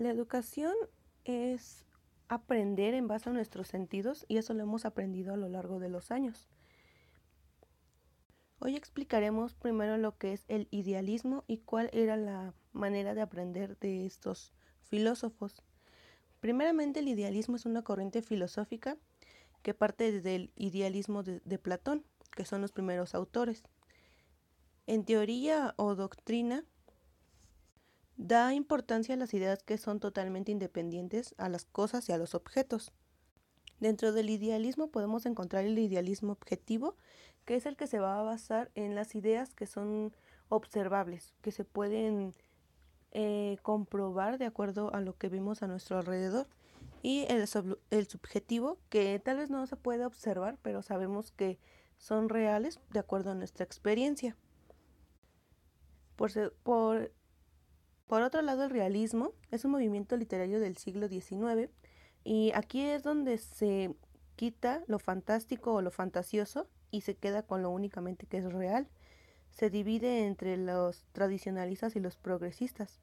La educación es aprender en base a nuestros sentidos y eso lo hemos aprendido a lo largo de los años. Hoy explicaremos primero lo que es el idealismo y cuál era la manera de aprender de estos filósofos. Primeramente, el idealismo es una corriente filosófica que parte del idealismo de, de Platón, que son los primeros autores. En teoría o doctrina, Da importancia a las ideas que son totalmente independientes a las cosas y a los objetos. Dentro del idealismo podemos encontrar el idealismo objetivo, que es el que se va a basar en las ideas que son observables, que se pueden eh, comprobar de acuerdo a lo que vimos a nuestro alrededor. Y el, subjetivo, que tal vez no se puede observar, pero sabemos que son reales de acuerdo a nuestra experiencia. Por, por por otro lado, el realismo es un movimiento literario del siglo XIX y aquí es donde se quita lo fantástico o lo fantasioso y se queda con lo únicamente que es real. Se divide entre los tradicionalistas y los progresistas.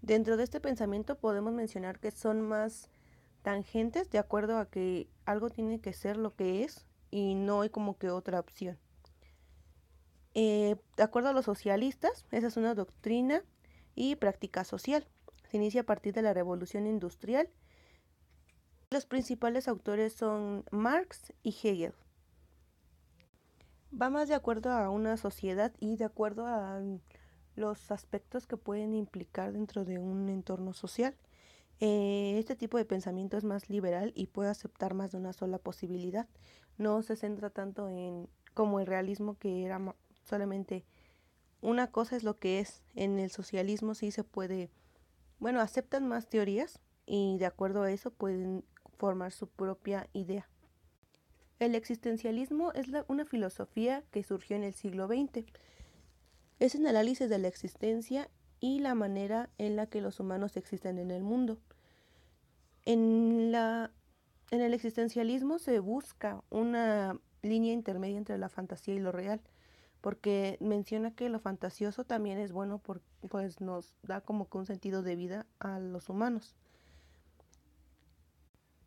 Dentro de este pensamiento podemos mencionar que son más tangentes de acuerdo a que algo tiene que ser lo que es y no hay como que otra opción. Eh, de acuerdo a los socialistas, esa es una doctrina y práctica social. Se inicia a partir de la Revolución Industrial. Los principales autores son Marx y Hegel. Va más de acuerdo a una sociedad y de acuerdo a los aspectos que pueden implicar dentro de un entorno social. Eh, este tipo de pensamiento es más liberal y puede aceptar más de una sola posibilidad. No se centra tanto en como el realismo que era solamente una cosa es lo que es. En el socialismo sí se puede, bueno, aceptan más teorías y de acuerdo a eso pueden formar su propia idea. El existencialismo es una filosofía que surgió en el siglo XX. Es un análisis de la existencia y la manera en la que los humanos existen en el mundo. En, la, en el existencialismo se busca una línea intermedia entre la fantasía y lo real porque menciona que lo fantasioso también es bueno porque pues nos da como que un sentido de vida a los humanos.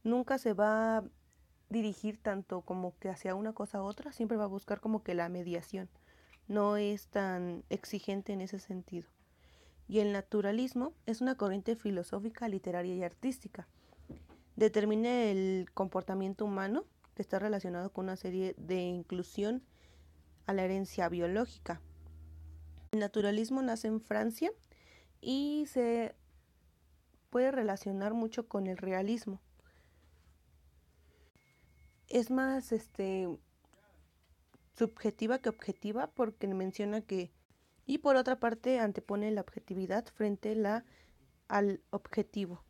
Nunca se va a dirigir tanto como que hacia una cosa a otra, siempre va a buscar como que la mediación. No es tan exigente en ese sentido. Y el naturalismo es una corriente filosófica, literaria y artística. Determina el comportamiento humano que está relacionado con una serie de inclusión a la herencia biológica. El naturalismo nace en Francia y se puede relacionar mucho con el realismo. Es más este subjetiva que objetiva porque menciona que y por otra parte antepone la objetividad frente la, al objetivo.